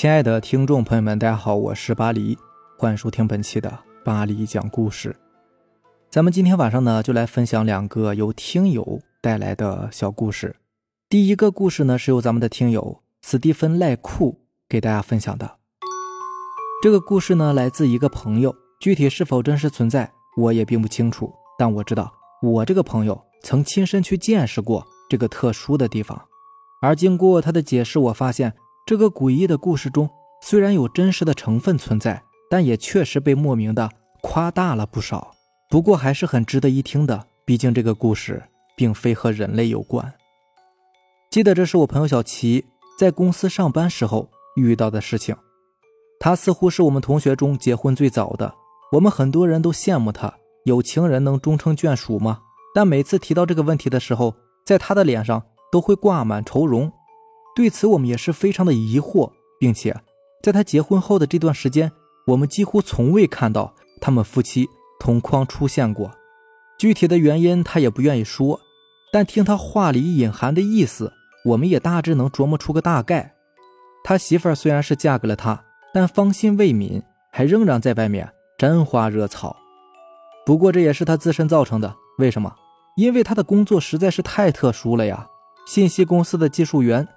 亲爱的听众朋友们，大家好，我是巴黎，欢迎收听本期的巴黎讲故事。咱们今天晚上呢，就来分享两个由听友带来的小故事。第一个故事呢，是由咱们的听友斯蒂芬赖库给大家分享的。这个故事呢，来自一个朋友，具体是否真实存在，我也并不清楚。但我知道，我这个朋友曾亲身去见识过这个特殊的地方。而经过他的解释，我发现。这个诡异的故事中，虽然有真实的成分存在，但也确实被莫名的夸大了不少。不过还是很值得一听的，毕竟这个故事并非和人类有关。记得这是我朋友小齐在公司上班时候遇到的事情。他似乎是我们同学中结婚最早的，我们很多人都羡慕他。有情人能终成眷属吗？但每次提到这个问题的时候，在他的脸上都会挂满愁容。对此，我们也是非常的疑惑，并且在他结婚后的这段时间，我们几乎从未看到他们夫妻同框出现过。具体的原因他也不愿意说，但听他话里隐含的意思，我们也大致能琢磨出个大概。他媳妇虽然是嫁给了他，但芳心未泯，还仍然在外面沾花惹草。不过这也是他自身造成的。为什么？因为他的工作实在是太特殊了呀！信息公司的技术员。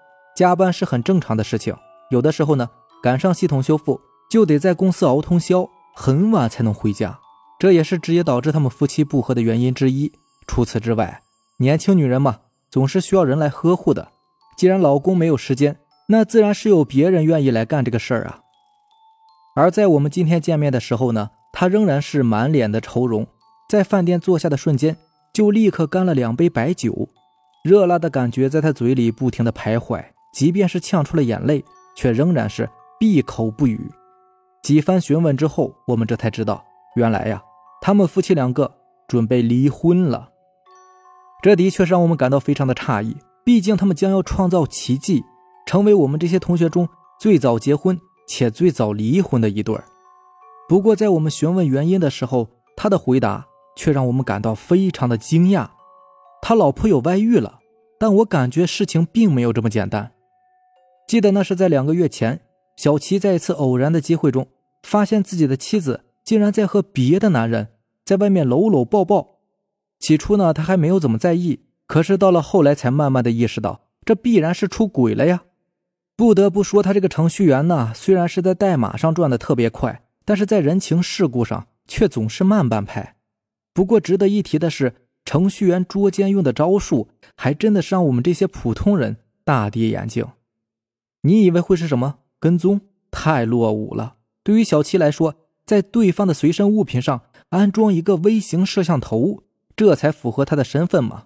加班是很正常的事情，有的时候呢，赶上系统修复，就得在公司熬通宵，很晚才能回家，这也是直接导致他们夫妻不和的原因之一。除此之外，年轻女人嘛，总是需要人来呵护的。既然老公没有时间，那自然是有别人愿意来干这个事儿啊。而在我们今天见面的时候呢，她仍然是满脸的愁容，在饭店坐下的瞬间，就立刻干了两杯白酒，热辣的感觉在她嘴里不停的徘徊。即便是呛出了眼泪，却仍然是闭口不语。几番询问之后，我们这才知道，原来呀，他们夫妻两个准备离婚了。这的确让我们感到非常的诧异，毕竟他们将要创造奇迹，成为我们这些同学中最早结婚且最早离婚的一对。不过，在我们询问原因的时候，他的回答却让我们感到非常的惊讶。他老婆有外遇了，但我感觉事情并没有这么简单。记得那是在两个月前，小齐在一次偶然的机会中，发现自己的妻子竟然在和别的男人在外面搂搂抱抱。起初呢，他还没有怎么在意，可是到了后来，才慢慢的意识到，这必然是出轨了呀。不得不说，他这个程序员呢，虽然是在代码上转的特别快，但是在人情世故上却总是慢半拍。不过值得一提的是，程序员捉奸用的招数，还真的是让我们这些普通人大跌眼镜。你以为会是什么跟踪？太落伍了。对于小七来说，在对方的随身物品上安装一个微型摄像头，这才符合他的身份嘛。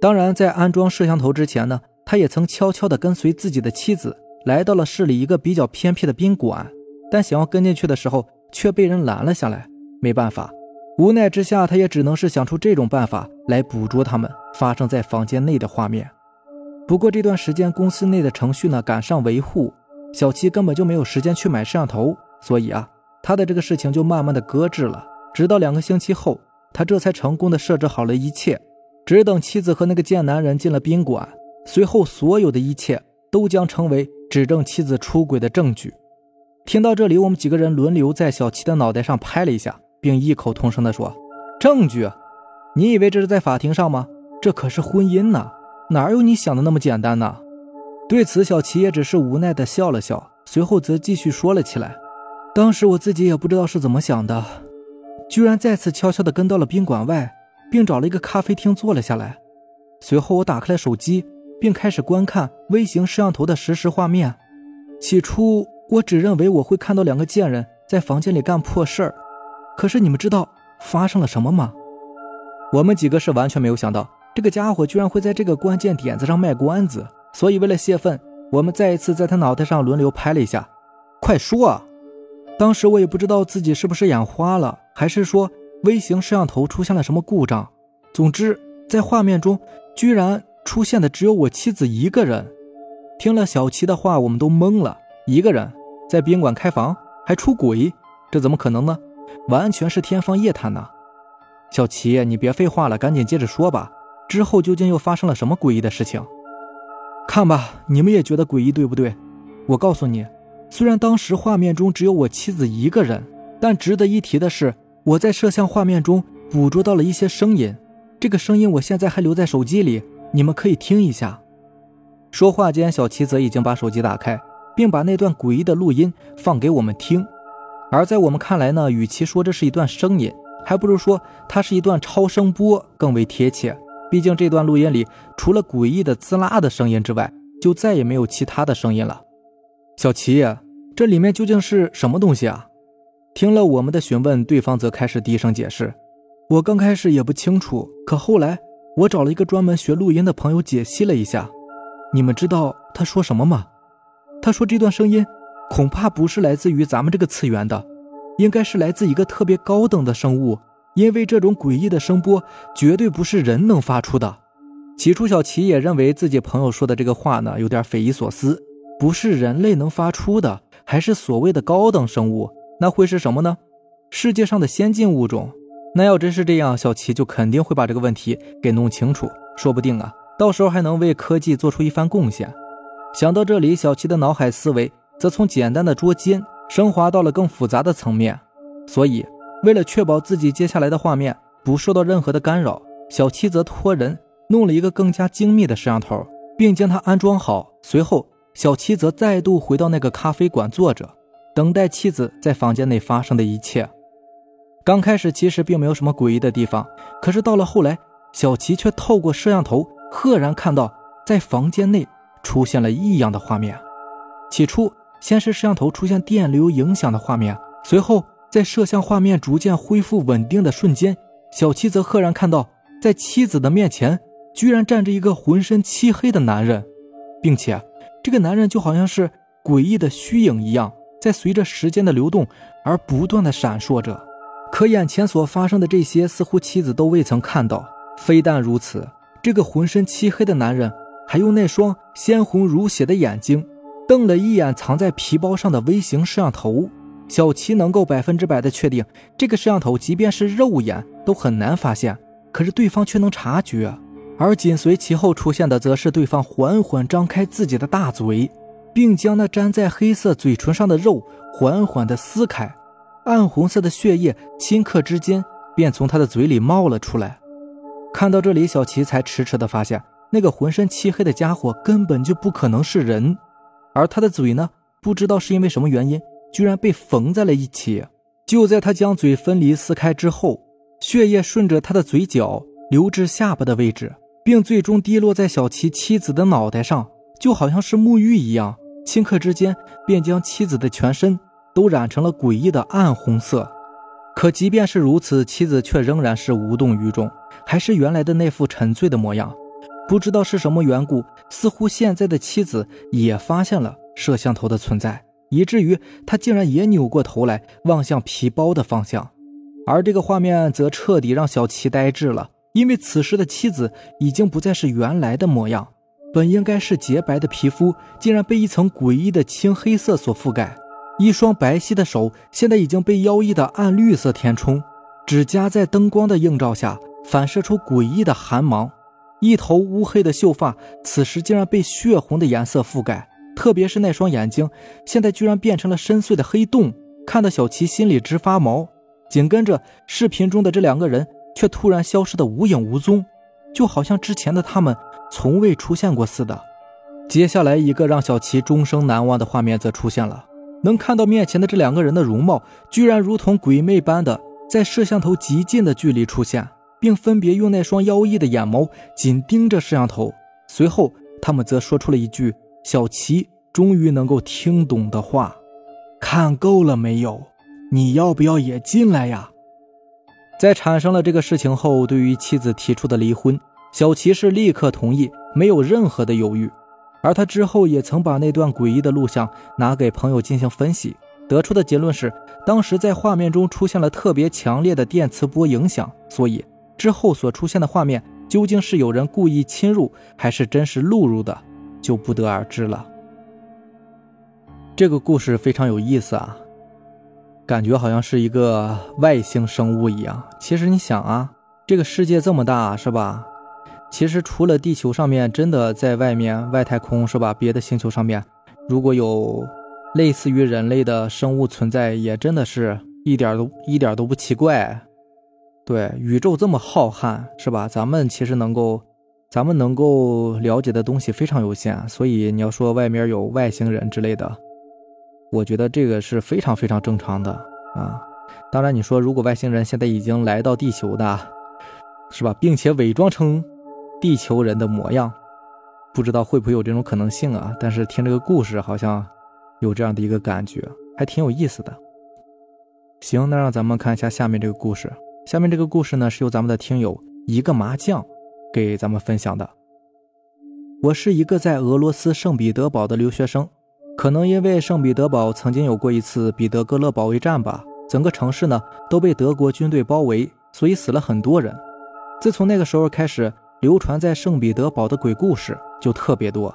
当然，在安装摄像头之前呢，他也曾悄悄地跟随自己的妻子来到了市里一个比较偏僻的宾馆，但想要跟进去的时候却被人拦了下来。没办法，无奈之下，他也只能是想出这种办法来捕捉他们发生在房间内的画面。不过这段时间公司内的程序呢赶上维护，小七根本就没有时间去买摄像头，所以啊，他的这个事情就慢慢的搁置了。直到两个星期后，他这才成功的设置好了一切，只等妻子和那个贱男人进了宾馆，随后所有的一切都将成为指证妻子出轨的证据。听到这里，我们几个人轮流在小七的脑袋上拍了一下，并异口同声的说：“证据？你以为这是在法庭上吗？这可是婚姻呢！”哪有你想的那么简单呢？对此，小齐也只是无奈的笑了笑，随后则继续说了起来。当时我自己也不知道是怎么想的，居然再次悄悄的跟到了宾馆外，并找了一个咖啡厅坐了下来。随后，我打开了手机，并开始观看微型摄像头的实时画面。起初，我只认为我会看到两个贱人在房间里干破事儿，可是你们知道发生了什么吗？我们几个是完全没有想到。这个家伙居然会在这个关键点子上卖关子，所以为了泄愤，我们再一次在他脑袋上轮流拍了一下。快说！啊！当时我也不知道自己是不是眼花了，还是说微型摄像头出现了什么故障。总之，在画面中居然出现的只有我妻子一个人。听了小齐的话，我们都懵了。一个人在宾馆开房还出轨，这怎么可能呢？完全是天方夜谭呐！小齐，你别废话了，赶紧接着说吧。之后究竟又发生了什么诡异的事情？看吧，你们也觉得诡异对不对？我告诉你，虽然当时画面中只有我妻子一个人，但值得一提的是，我在摄像画面中捕捉到了一些声音。这个声音我现在还留在手机里，你们可以听一下。说话间，小七则已经把手机打开，并把那段诡异的录音放给我们听。而在我们看来呢，与其说这是一段声音，还不如说它是一段超声波更为贴切。毕竟这段录音里，除了诡异的滋啦的声音之外，就再也没有其他的声音了。小齐，这里面究竟是什么东西啊？听了我们的询问，对方则开始低声解释：“我刚开始也不清楚，可后来我找了一个专门学录音的朋友解析了一下。你们知道他说什么吗？他说这段声音恐怕不是来自于咱们这个次元的，应该是来自一个特别高等的生物，因为这种诡异的声波绝对不是人能发出的。起初，小齐也认为自己朋友说的这个话呢，有点匪夷所思。”不是人类能发出的，还是所谓的高等生物？那会是什么呢？世界上的先进物种？那要真是这样，小齐就肯定会把这个问题给弄清楚，说不定啊，到时候还能为科技做出一番贡献。想到这里，小齐的脑海思维则从简单的捉奸升华到了更复杂的层面。所以，为了确保自己接下来的画面不受到任何的干扰，小七则托人弄了一个更加精密的摄像头，并将它安装好。随后。小七则再度回到那个咖啡馆坐着，等待妻子在房间内发生的一切。刚开始其实并没有什么诡异的地方，可是到了后来，小齐却透过摄像头赫然看到在房间内出现了异样的画面。起初，先是摄像头出现电流影响的画面，随后在摄像画面逐渐恢复稳定的瞬间，小七则赫然看到在妻子的面前居然站着一个浑身漆黑的男人，并且。这个男人就好像是诡异的虚影一样，在随着时间的流动而不断的闪烁着。可眼前所发生的这些，似乎妻子都未曾看到。非但如此，这个浑身漆黑的男人还用那双鲜红如血的眼睛瞪了一眼藏在皮包上的微型摄像头。小齐能够百分之百的确定，这个摄像头即便是肉眼都很难发现，可是对方却能察觉。而紧随其后出现的，则是对方缓缓张开自己的大嘴，并将那粘在黑色嘴唇上的肉缓缓的撕开，暗红色的血液顷刻之间便从他的嘴里冒了出来。看到这里，小齐才迟迟的发现，那个浑身漆黑的家伙根本就不可能是人，而他的嘴呢，不知道是因为什么原因，居然被缝在了一起。就在他将嘴分离撕开之后，血液顺着他的嘴角流至下巴的位置。并最终滴落在小齐妻子的脑袋上，就好像是沐浴一样，顷刻之间便将妻子的全身都染成了诡异的暗红色。可即便是如此，妻子却仍然是无动于衷，还是原来的那副沉醉的模样。不知道是什么缘故，似乎现在的妻子也发现了摄像头的存在，以至于他竟然也扭过头来望向皮包的方向。而这个画面则彻底让小齐呆滞了。因为此时的妻子已经不再是原来的模样，本应该是洁白的皮肤，竟然被一层诡异的青黑色所覆盖。一双白皙的手现在已经被妖异的暗绿色填充，指甲在灯光的映照下反射出诡异的寒芒。一头乌黑的秀发此时竟然被血红的颜色覆盖，特别是那双眼睛，现在居然变成了深邃的黑洞，看得小琪心里直发毛。紧跟着，视频中的这两个人。却突然消失的无影无踪，就好像之前的他们从未出现过似的。接下来，一个让小齐终生难忘的画面则出现了：能看到面前的这两个人的容貌，居然如同鬼魅般的在摄像头极近的距离出现，并分别用那双妖异的眼眸紧盯着摄像头。随后，他们则说出了一句小齐终于能够听懂的话：“看够了没有？你要不要也进来呀？”在产生了这个事情后，对于妻子提出的离婚，小齐是立刻同意，没有任何的犹豫。而他之后也曾把那段诡异的录像拿给朋友进行分析，得出的结论是，当时在画面中出现了特别强烈的电磁波影响，所以之后所出现的画面究竟是有人故意侵入，还是真实录入的，就不得而知了。这个故事非常有意思啊。感觉好像是一个外星生物一样。其实你想啊，这个世界这么大，是吧？其实除了地球上面，真的在外面外太空，是吧？别的星球上面，如果有类似于人类的生物存在，也真的是一点都一点都不奇怪。对，宇宙这么浩瀚，是吧？咱们其实能够，咱们能够了解的东西非常有限，所以你要说外面有外星人之类的，我觉得这个是非常非常正常的啊。当然，你说如果外星人现在已经来到地球的，是吧，并且伪装成地球人的模样，不知道会不会有这种可能性啊？但是听这个故事好像。有这样的一个感觉，还挺有意思的。行，那让咱们看一下下面这个故事。下面这个故事呢，是由咱们的听友一个麻将给咱们分享的。我是一个在俄罗斯圣彼得堡的留学生，可能因为圣彼得堡曾经有过一次彼得格勒保卫战吧，整个城市呢都被德国军队包围，所以死了很多人。自从那个时候开始，流传在圣彼得堡的鬼故事就特别多。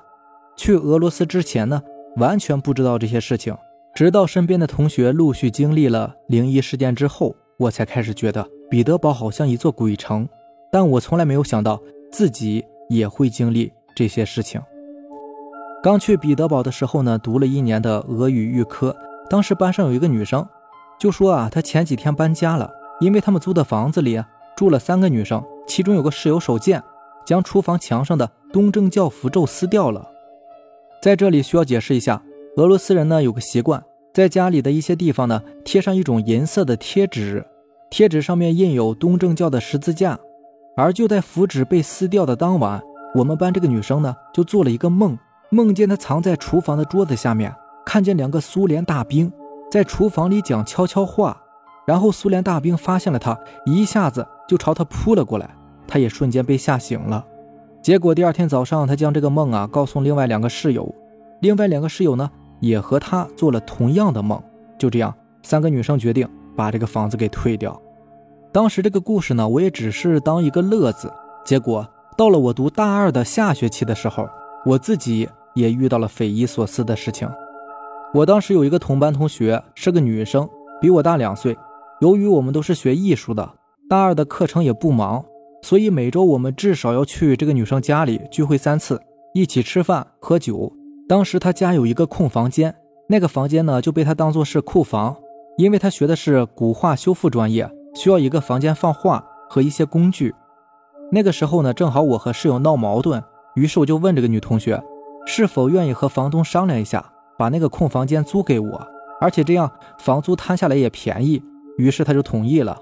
去俄罗斯之前呢。完全不知道这些事情，直到身边的同学陆续经历了灵异事件之后，我才开始觉得彼得堡好像一座鬼城。但我从来没有想到自己也会经历这些事情。刚去彼得堡的时候呢，读了一年的俄语预科，当时班上有一个女生，就说啊，她前几天搬家了，因为他们租的房子里住了三个女生，其中有个室友手贱，将厨房墙上的东正教符咒撕掉了。在这里需要解释一下，俄罗斯人呢有个习惯，在家里的一些地方呢贴上一种银色的贴纸，贴纸上面印有东正教的十字架。而就在符纸被撕掉的当晚，我们班这个女生呢就做了一个梦，梦见她藏在厨房的桌子下面，看见两个苏联大兵在厨房里讲悄悄话，然后苏联大兵发现了她，一下子就朝她扑了过来，她也瞬间被吓醒了。结果第二天早上，他将这个梦啊告诉另外两个室友，另外两个室友呢也和他做了同样的梦。就这样，三个女生决定把这个房子给退掉。当时这个故事呢，我也只是当一个乐子。结果到了我读大二的下学期的时候，我自己也遇到了匪夷所思的事情。我当时有一个同班同学是个女生，比我大两岁。由于我们都是学艺术的，大二的课程也不忙。所以每周我们至少要去这个女生家里聚会三次，一起吃饭喝酒。当时她家有一个空房间，那个房间呢就被她当做是库房，因为她学的是古画修复专业，需要一个房间放画和一些工具。那个时候呢，正好我和室友闹矛盾，于是我就问这个女同学，是否愿意和房东商量一下，把那个空房间租给我，而且这样房租摊下来也便宜。于是她就同意了。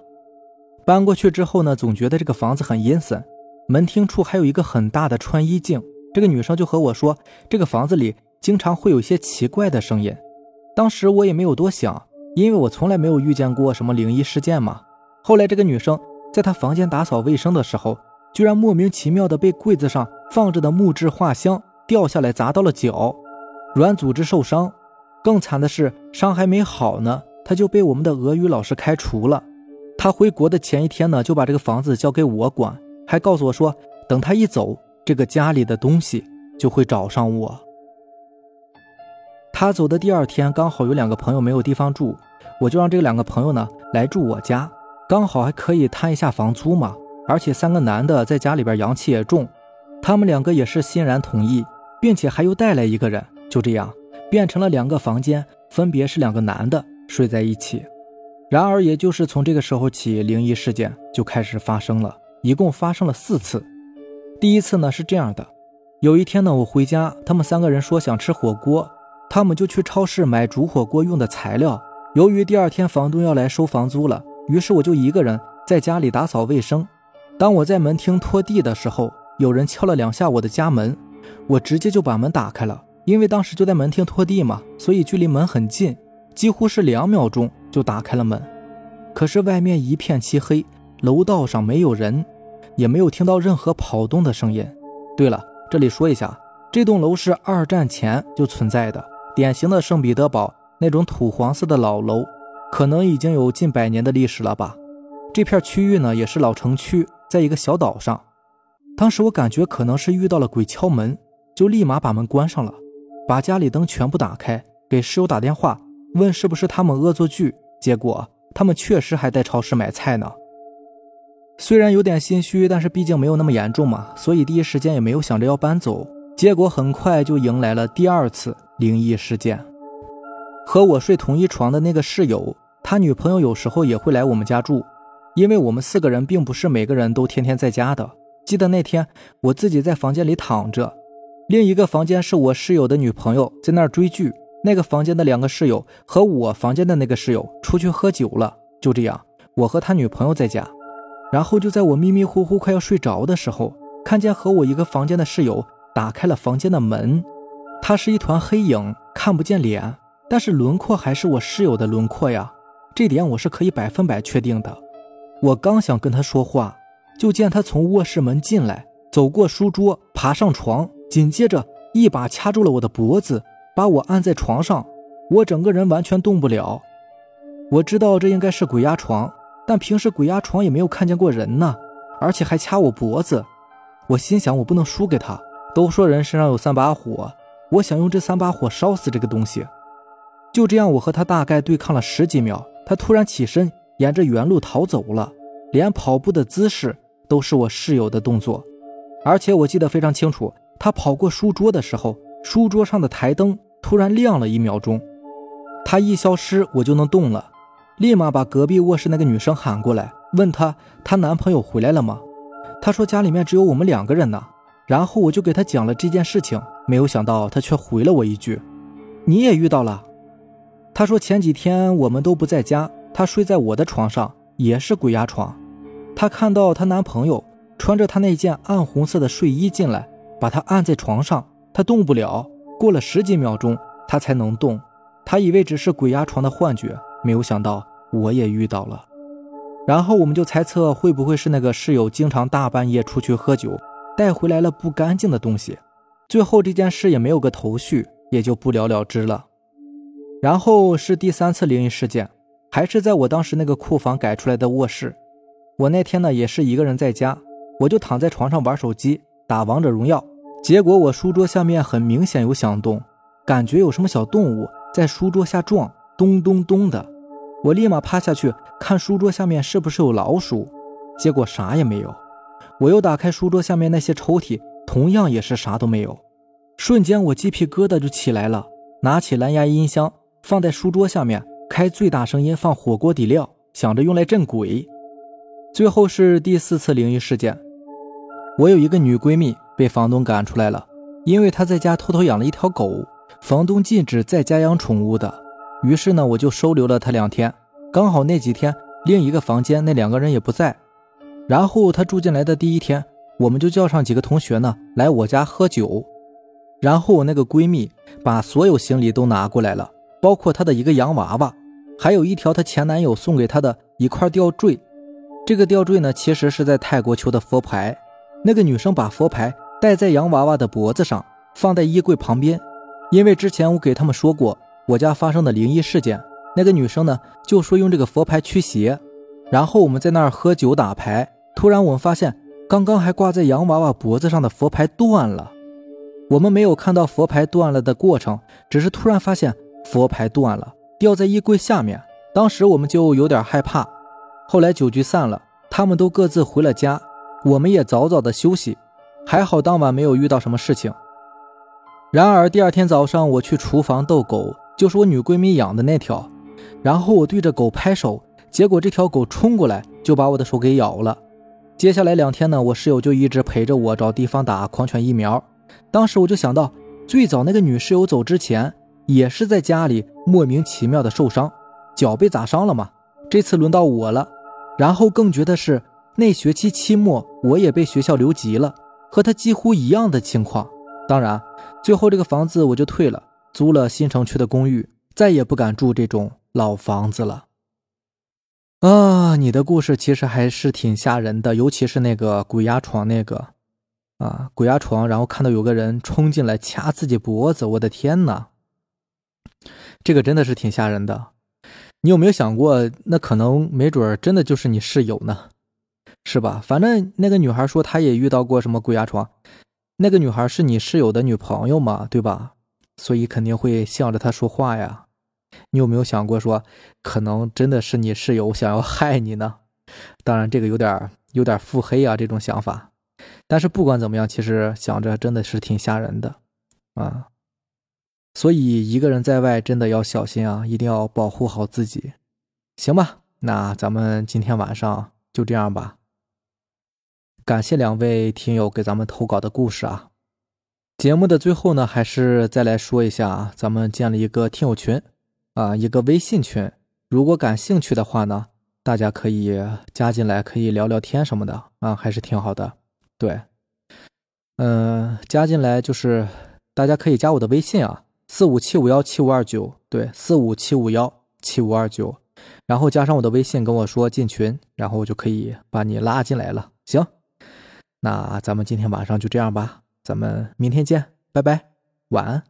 搬过去之后呢，总觉得这个房子很阴森，门厅处还有一个很大的穿衣镜。这个女生就和我说，这个房子里经常会有一些奇怪的声音。当时我也没有多想，因为我从来没有遇见过什么灵异事件嘛。后来这个女生在她房间打扫卫生的时候，居然莫名其妙的被柜子上放着的木质画箱掉下来砸到了脚，软组织受伤。更惨的是，伤还没好呢，她就被我们的俄语老师开除了。他回国的前一天呢，就把这个房子交给我管，还告诉我说，等他一走，这个家里的东西就会找上我。他走的第二天，刚好有两个朋友没有地方住，我就让这两个朋友呢来住我家，刚好还可以摊一下房租嘛。而且三个男的在家里边阳气也重，他们两个也是欣然同意，并且还又带来一个人，就这样变成了两个房间，分别是两个男的睡在一起。然而，也就是从这个时候起，灵异事件就开始发生了，一共发生了四次。第一次呢是这样的：有一天呢，我回家，他们三个人说想吃火锅，他们就去超市买煮火锅用的材料。由于第二天房东要来收房租了，于是我就一个人在家里打扫卫生。当我在门厅拖地的时候，有人敲了两下我的家门，我直接就把门打开了，因为当时就在门厅拖地嘛，所以距离门很近，几乎是两秒钟。就打开了门，可是外面一片漆黑，楼道上没有人，也没有听到任何跑动的声音。对了，这里说一下，这栋楼是二战前就存在的，典型的圣彼得堡那种土黄色的老楼，可能已经有近百年的历史了吧。这片区域呢，也是老城区，在一个小岛上。当时我感觉可能是遇到了鬼敲门，就立马把门关上了，把家里灯全部打开，给室友打电话。问是不是他们恶作剧？结果他们确实还在超市买菜呢。虽然有点心虚，但是毕竟没有那么严重嘛，所以第一时间也没有想着要搬走。结果很快就迎来了第二次灵异事件。和我睡同一床的那个室友，他女朋友有时候也会来我们家住，因为我们四个人并不是每个人都天天在家的。记得那天我自己在房间里躺着，另一个房间是我室友的女朋友在那儿追剧，那个房间的两个室友和我房间的那个室友出去喝酒了。就这样，我和他女朋友在家，然后就在我迷迷糊糊快要睡着的时候，看见和我一个房间的室友打开了房间的门，他是一团黑影，看不见脸。但是轮廓还是我室友的轮廓呀，这点我是可以百分百确定的。我刚想跟他说话，就见他从卧室门进来，走过书桌，爬上床，紧接着一把掐住了我的脖子，把我按在床上，我整个人完全动不了。我知道这应该是鬼压床，但平时鬼压床也没有看见过人呢，而且还掐我脖子。我心想，我不能输给他。都说人身上有三把火，我想用这三把火烧死这个东西。就这样，我和他大概对抗了十几秒，他突然起身，沿着原路逃走了，连跑步的姿势都是我室友的动作，而且我记得非常清楚，他跑过书桌的时候，书桌上的台灯突然亮了一秒钟，他一消失，我就能动了，立马把隔壁卧室那个女生喊过来，问她她男朋友回来了吗？她说家里面只有我们两个人呢，然后我就给她讲了这件事情，没有想到她却回了我一句：“你也遇到了。”他说前几天我们都不在家，他睡在我的床上，也是鬼压床。他看到她男朋友穿着她那件暗红色的睡衣进来，把她按在床上，她动不了。过了十几秒钟，她才能动。他以为只是鬼压床的幻觉，没有想到我也遇到了。然后我们就猜测会不会是那个室友经常大半夜出去喝酒，带回来了不干净的东西。最后这件事也没有个头绪，也就不了了之了。然后是第三次灵异事件，还是在我当时那个库房改出来的卧室。我那天呢也是一个人在家，我就躺在床上玩手机，打王者荣耀。结果我书桌下面很明显有响动，感觉有什么小动物在书桌下撞，咚咚咚的。我立马趴下去看书桌下面是不是有老鼠，结果啥也没有。我又打开书桌下面那些抽屉，同样也是啥都没有。瞬间我鸡皮疙瘩就起来了，拿起蓝牙音箱。放在书桌下面，开最大声音放火锅底料，想着用来镇鬼。最后是第四次灵异事件，我有一个女闺蜜被房东赶出来了，因为她在家偷偷养了一条狗，房东禁止在家养宠物的。于是呢，我就收留了她两天。刚好那几天另一个房间那两个人也不在，然后她住进来的第一天，我们就叫上几个同学呢来我家喝酒，然后我那个闺蜜把所有行李都拿过来了。包括她的一个洋娃娃，还有一条她前男友送给她的一块吊坠。这个吊坠呢，其实是在泰国求的佛牌。那个女生把佛牌戴在洋娃娃的脖子上，放在衣柜旁边。因为之前我给他们说过我家发生的灵异事件，那个女生呢就说用这个佛牌驱邪。然后我们在那儿喝酒打牌，突然我们发现刚刚还挂在洋娃娃脖子上的佛牌断了。我们没有看到佛牌断了的过程，只是突然发现。佛牌断了，掉在衣柜下面。当时我们就有点害怕。后来酒局散了，他们都各自回了家，我们也早早的休息。还好当晚没有遇到什么事情。然而第二天早上，我去厨房逗狗，就是我女闺蜜养的那条。然后我对着狗拍手，结果这条狗冲过来就把我的手给咬了。接下来两天呢，我室友就一直陪着我找地方打狂犬疫苗。当时我就想到，最早那个女室友走之前。也是在家里莫名其妙的受伤，脚被砸伤了嘛。这次轮到我了，然后更绝的是，那学期期末我也被学校留级了，和他几乎一样的情况。当然，最后这个房子我就退了，租了新城区的公寓，再也不敢住这种老房子了。啊，你的故事其实还是挺吓人的，尤其是那个鬼压床那个，啊，鬼压床，然后看到有个人冲进来掐自己脖子，我的天哪！这个真的是挺吓人的，你有没有想过，那可能没准儿真的就是你室友呢，是吧？反正那个女孩说她也遇到过什么鬼压床，那个女孩是你室友的女朋友嘛，对吧？所以肯定会向着她说话呀。你有没有想过说，可能真的是你室友想要害你呢？当然，这个有点儿有点腹黑啊，这种想法。但是不管怎么样，其实想着真的是挺吓人的啊。所以一个人在外真的要小心啊，一定要保护好自己。行吧，那咱们今天晚上就这样吧。感谢两位听友给咱们投稿的故事啊。节目的最后呢，还是再来说一下啊，咱们建了一个听友群啊，一个微信群。如果感兴趣的话呢，大家可以加进来，可以聊聊天什么的啊，还是挺好的。对，嗯，加进来就是大家可以加我的微信啊，四五七五幺七五二九，对，四五七五幺七五二九。然后加上我的微信跟我说进群，然后我就可以把你拉进来了。行，那咱们今天晚上就这样吧，咱们明天见，拜拜，晚安。